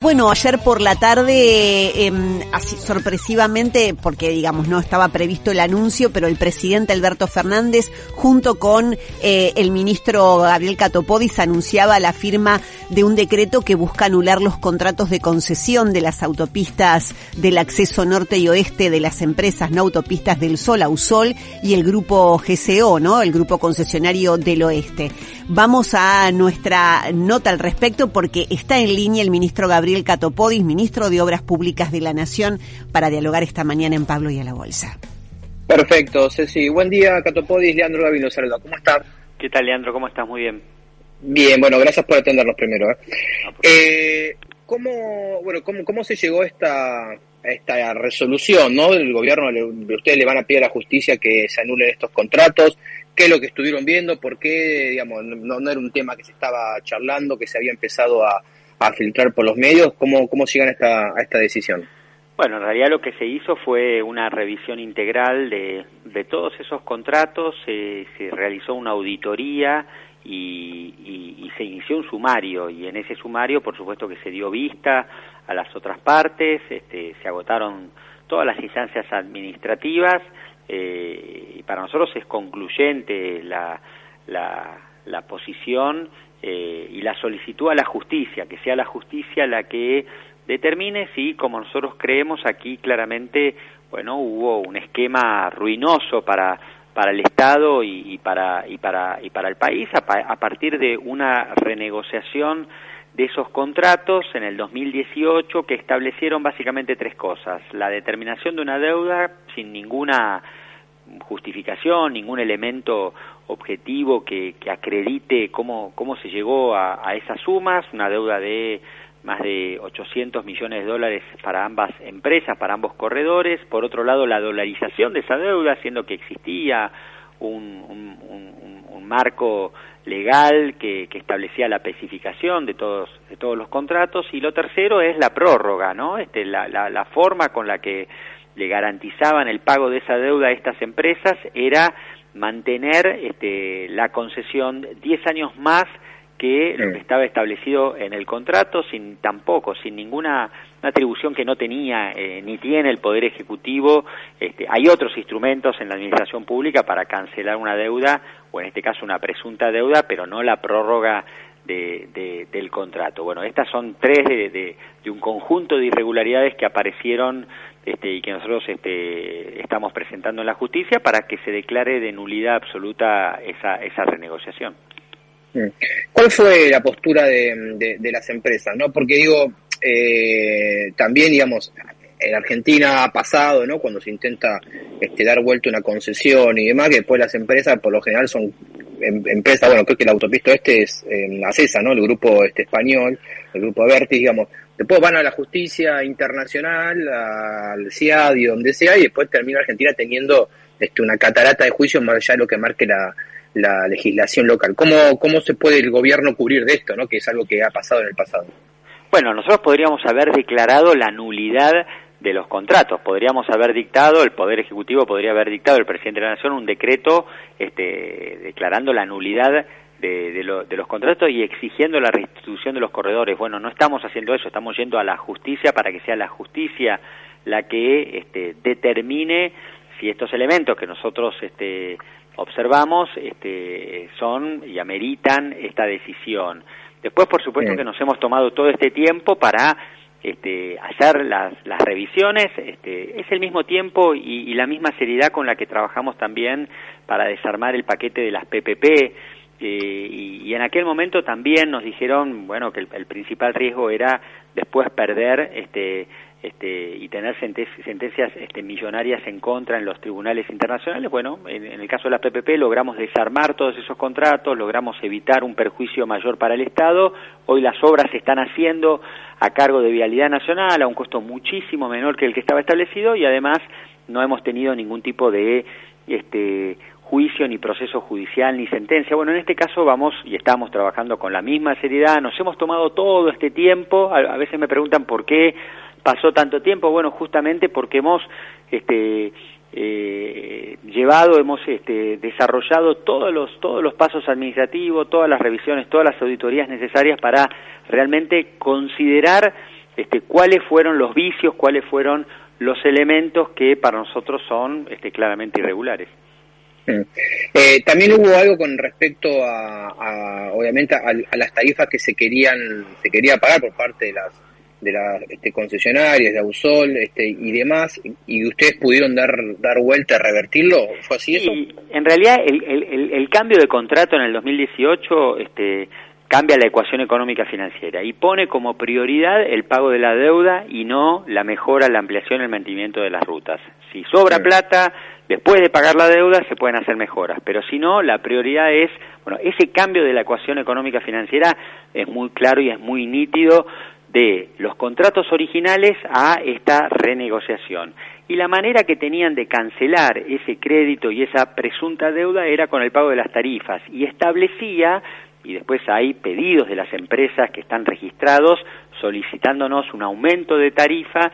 Bueno, ayer por la tarde, eh, así sorpresivamente, porque digamos no estaba previsto el anuncio, pero el presidente Alberto Fernández, junto con eh, el ministro Gabriel Catopodis, anunciaba la firma de un decreto que busca anular los contratos de concesión de las autopistas del acceso norte y oeste de las empresas no autopistas del Sol, AUSOL, y el grupo GCO, ¿no? El grupo concesionario del oeste. Vamos a nuestra nota al respecto porque está en línea el ministro Gabriel Catopodis, ministro de Obras Públicas de la Nación, para dialogar esta mañana en Pablo y a la Bolsa. Perfecto, Ceci. Buen día, Catopodis. Leandro Gavino saluda. ¿Cómo está? ¿Qué tal, Leandro? ¿Cómo estás? Muy bien. Bien, bueno, gracias por atendernos primero. ¿eh? Eh, ¿cómo, bueno, cómo, ¿Cómo se llegó a esta, esta resolución? ¿no? El gobierno, le, ustedes le van a pedir a la justicia que se anulen estos contratos qué es lo que estuvieron viendo, por qué, digamos, no, era un tema que se estaba charlando, que se había empezado a, filtrar por los medios, ¿cómo, cómo llegan a esta, a esta decisión? Bueno, en realidad lo que se hizo fue una revisión integral de, de todos esos contratos, se, se realizó una auditoría y, y, y, se inició un sumario y en ese sumario por supuesto que se dio vista a las otras partes, este, se agotaron todas las instancias administrativas eh, y para nosotros es concluyente la, la, la posición eh, y la solicitud a la justicia, que sea la justicia la que determine si, como nosotros creemos aquí claramente, bueno, hubo un esquema ruinoso para para el Estado y, y para y para y para el país a, a partir de una renegociación de esos contratos en el 2018 que establecieron básicamente tres cosas. La determinación de una deuda sin ninguna justificación, ningún elemento objetivo que, que acredite cómo, cómo se llegó a, a, esas sumas, una deuda de más de 800 millones de dólares para ambas empresas, para ambos corredores. Por otro lado, la dolarización de esa deuda, siendo que existía un, un, un, un marco legal que, que, establecía la especificación de todos de todos los contratos. Y lo tercero es la prórroga no este la, la, la forma con la que le garantizaban el pago de esa deuda a estas empresas era mantener este, la concesión 10 años más que lo que estaba establecido en el contrato, sin tampoco, sin ninguna atribución que no tenía eh, ni tiene el Poder Ejecutivo. Este, hay otros instrumentos en la Administración Pública para cancelar una deuda, o en este caso una presunta deuda, pero no la prórroga de, de, del contrato. Bueno, estas son tres de, de, de un conjunto de irregularidades que aparecieron este, y que nosotros este, estamos presentando en la justicia para que se declare de nulidad absoluta esa, esa renegociación. Mm. ¿Cuál fue la postura de, las empresas? no Porque digo, eh, también, digamos, en Argentina ha pasado, ¿no? Cuando se intenta este, dar vuelta una concesión y demás, que después las empresas por lo general son em, empresas, bueno, creo que el autopista este es eh, ACESA, ¿no? El grupo este español, el grupo Avertis, digamos, después van a la justicia internacional, al CIAD y donde sea, y después termina Argentina teniendo este, una catarata de juicios más allá de lo que marque la, la legislación local. ¿Cómo, ¿Cómo se puede el gobierno cubrir de esto, ¿no? que es algo que ha pasado en el pasado? Bueno, nosotros podríamos haber declarado la nulidad de los contratos. Podríamos haber dictado, el Poder Ejecutivo podría haber dictado, el presidente de la Nación, un decreto este, declarando la nulidad de, de, lo, de, los contratos y exigiendo la restitución de los corredores. Bueno, no estamos haciendo eso, estamos yendo a la justicia para que sea la justicia la que este, determine si estos elementos que nosotros este, observamos este, son y ameritan esta decisión. Después, por supuesto, que nos hemos tomado todo este tiempo para este, hacer las, las revisiones. Este, es el mismo tiempo y, y, la misma seriedad con la que trabajamos también para desarmar el paquete de las PPP. Eh, y, y, en aquel momento también nos dijeron, bueno, que el, el principal riesgo era después perder este, este, y tener sentencias este, millonarias en contra en los tribunales internacionales, bueno, en, el caso de la PPP logramos desarmar todos esos contratos, logramos evitar un perjuicio mayor para el Estado, hoy las obras se están haciendo a cargo de Vialidad Nacional a un costo muchísimo menor que el que estaba establecido y además no hemos tenido ningún tipo de este, juicio, ni proceso judicial, ni sentencia. Bueno, en este caso vamos y estamos trabajando con la misma seriedad, nos hemos tomado todo este tiempo, a veces me preguntan por qué pasó tanto tiempo? Bueno, justamente porque hemos este, eh, llevado, hemos este, desarrollado todos los, todos los pasos administrativos, todas las revisiones, todas las auditorías necesarias para realmente considerar este, cuáles fueron los vicios, cuáles fueron los elementos que para nosotros son este, claramente irregulares. Eh, también hubo algo con respecto a, obviamente, a, las tarifas que se querían, se quería pagar por parte de las de las este, concesionarias, de Ausol este, y demás, y ustedes pudieron dar, dar vuelta, revertirlo, ¿fue así eso? en realidad el, el, el, cambio de contrato en el 2018 este, cambia la ecuación económica financiera y pone como prioridad el pago de la deuda y no la mejora, la ampliación, el mantenimiento de las rutas. Si sobra plata, después de pagar la deuda se pueden hacer mejoras, pero si no, la prioridad es, bueno, ese cambio de la ecuación económica financiera es muy claro y es muy nítido de los contratos originales a esta renegociación. Y la manera que tenían de cancelar ese crédito y esa presunta deuda era con el pago de las tarifas. Y establecía, y después hay pedidos de las empresas que están registrados solicitándonos un aumento de tarifa,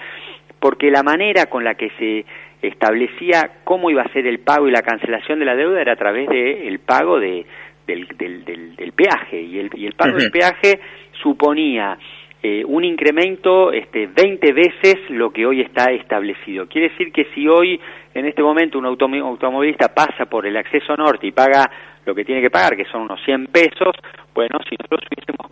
porque la manera con la que se establecía cómo iba a ser el pago y la cancelación de la deuda era a través del pago de, del, del, peaje, y el, y el pago del peaje suponía eh, un incremento este, 20 veces lo que hoy está establecido. Quiere decir que si hoy, en este momento, un automovilista pasa por el acceso norte y paga lo que tiene que pagar, que son unos 100 pesos, bueno, si nosotros hubiésemos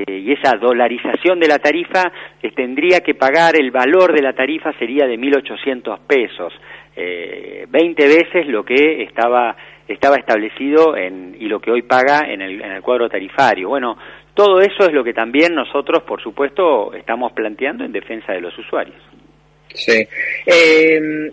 este, y esa dolarización de la tarifa, tendría que pagar, el valor de la tarifa sería de 1.800 pesos, eh, 20 veces lo que estaba estaba establecido en, y lo que hoy paga en el, en el cuadro tarifario. Bueno, todo eso es lo que también nosotros, por supuesto, estamos planteando en defensa de los usuarios. Sí. Eh,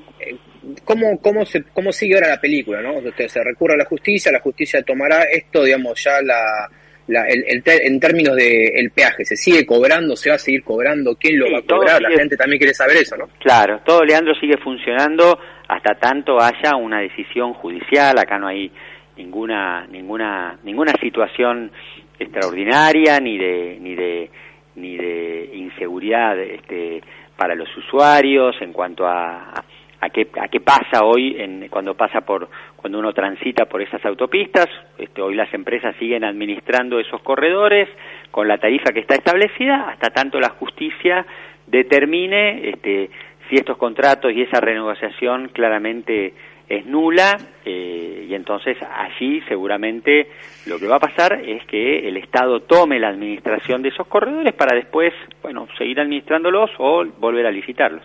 ¿cómo, cómo, se, ¿Cómo sigue ahora la película? ¿no? Usted se recurre a la justicia, la justicia tomará esto, digamos, ya la, la, el, en términos de el peaje, ¿se sigue cobrando? ¿Se va a seguir cobrando? ¿Quién lo va a cobrar? la gente también quiere saber eso, ¿no? Claro, todo, Leandro, sigue funcionando hasta tanto haya una decisión judicial, acá no hay ninguna ninguna ninguna situación extraordinaria ni de ni de ni de inseguridad este para los usuarios en cuanto a, a qué a qué pasa hoy en, cuando pasa por cuando uno transita por esas autopistas este, hoy las empresas siguen administrando esos corredores con la tarifa que está establecida hasta tanto la justicia determine este si estos contratos y esa renegociación claramente es nula eh, y entonces allí seguramente lo que va a pasar es que el Estado tome la administración de esos corredores para después, bueno, seguir administrándolos o volver a licitarlos.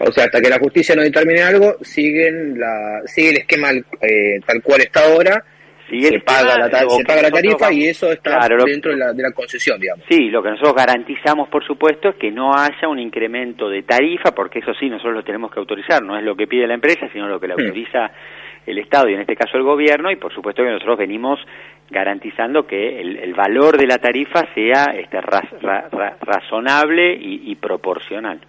O sea, hasta que la justicia no determine algo, siguen la, sigue el esquema eh, tal cual está ahora se, paga la, se paga la tarifa y eso está dentro de, la, concesión, digamos. Sí, lo que nosotros garantizamos, por supuesto, es que no haya un incremento de tarifa, porque eso sí, nosotros lo tenemos que autorizar, no es lo que pide la empresa, sino lo que la hmm. autoriza el Estado y en este caso el gobierno, y por supuesto que nosotros venimos garantizando que el, valor de la tarifa sea este, razonable y, proporcional.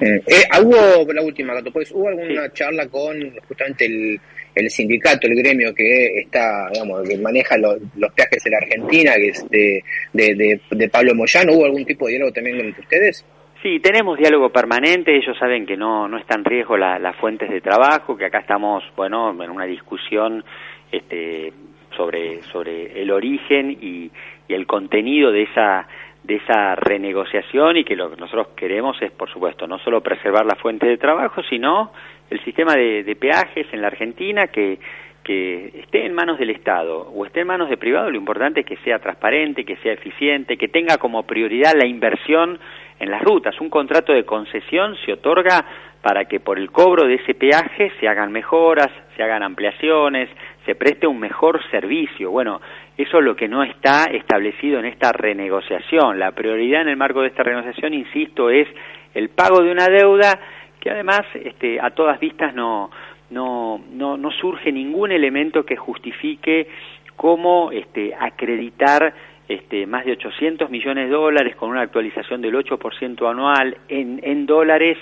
Eh, eh, ¿Hubo, la última, pues, ¿hubo alguna charla con justamente el el sindicato, el gremio que está, digamos, que maneja los, los peajes en la Argentina, que es de, de, de, Pablo Moyano, ¿hubo algún tipo de diálogo también entre ustedes? Sí, tenemos diálogo permanente, ellos saben que no, no está en riesgo las fuentes de trabajo, que acá estamos, bueno, en una discusión este, sobre, sobre el origen y, y el contenido de esa de esa renegociación y que lo que nosotros queremos es, por supuesto, no solo preservar la fuente de trabajo, sino el sistema de, peajes en la Argentina que, que esté en manos del Estado o esté en manos de privado, lo importante es que sea transparente, que sea eficiente, que tenga como prioridad la inversión en las rutas. Un contrato de concesión se otorga para que por el cobro de ese peaje se hagan mejoras, se hagan ampliaciones, se preste un mejor servicio. Bueno, eso es lo que no está establecido en esta renegociación. La prioridad en el marco de esta renegociación, insisto, es el pago de una deuda que además este, a todas vistas no, no, no, no surge ningún elemento que justifique cómo este, acreditar este, más de 800 millones de dólares con una actualización del 8% anual en, en dólares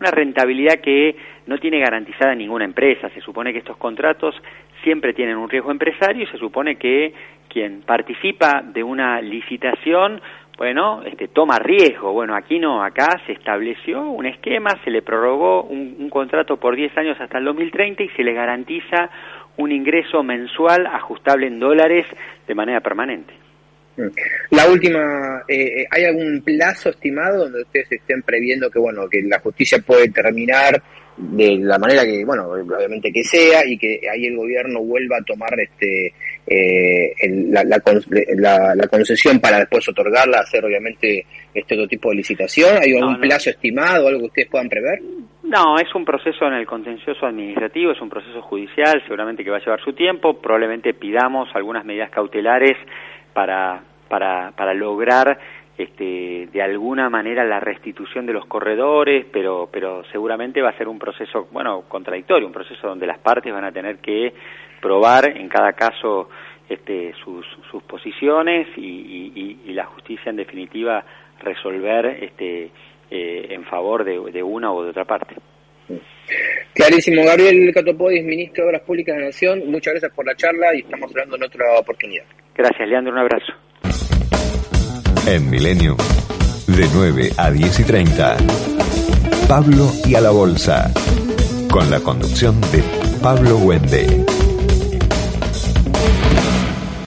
una rentabilidad que no tiene garantizada ninguna empresa. Se supone que estos contratos siempre tienen un riesgo empresario y se supone que quien participa de una licitación, bueno, este, toma riesgo. Bueno, aquí no, acá se estableció un esquema, se le prorrogó un, contrato por 10 años hasta el 2030 y se le garantiza un ingreso mensual ajustable en dólares de manera permanente. La última, eh, eh, ¿hay algún plazo estimado donde ustedes estén previendo que bueno que la justicia puede terminar de la manera que bueno obviamente que sea y que ahí el gobierno vuelva a tomar este eh, la, la, concesión para después otorgarla hacer obviamente este otro tipo de licitación. Hay algún plazo estimado algo que ustedes puedan prever no es un proceso en el contencioso administrativo es un proceso judicial seguramente que va a llevar su tiempo. Probablemente pidamos algunas medidas cautelares para, para, para lograr este, de alguna manera la restitución de los corredores, pero, pero seguramente va a ser un proceso, bueno, contradictorio, un proceso donde las partes van a tener que probar en cada caso este, sus, sus posiciones y, y, la justicia en definitiva resolver este, eh, en favor de, de una u de otra parte. Clarísimo, Gabriel Catopodis, ministro de Obras Públicas de la Nación, muchas gracias por la charla y estamos hablando en otra oportunidad. Gracias, Leandro, un abrazo. En Milenio, de 9 a 10 y 30, Pablo y a la Bolsa, con la conducción de Pablo Wende.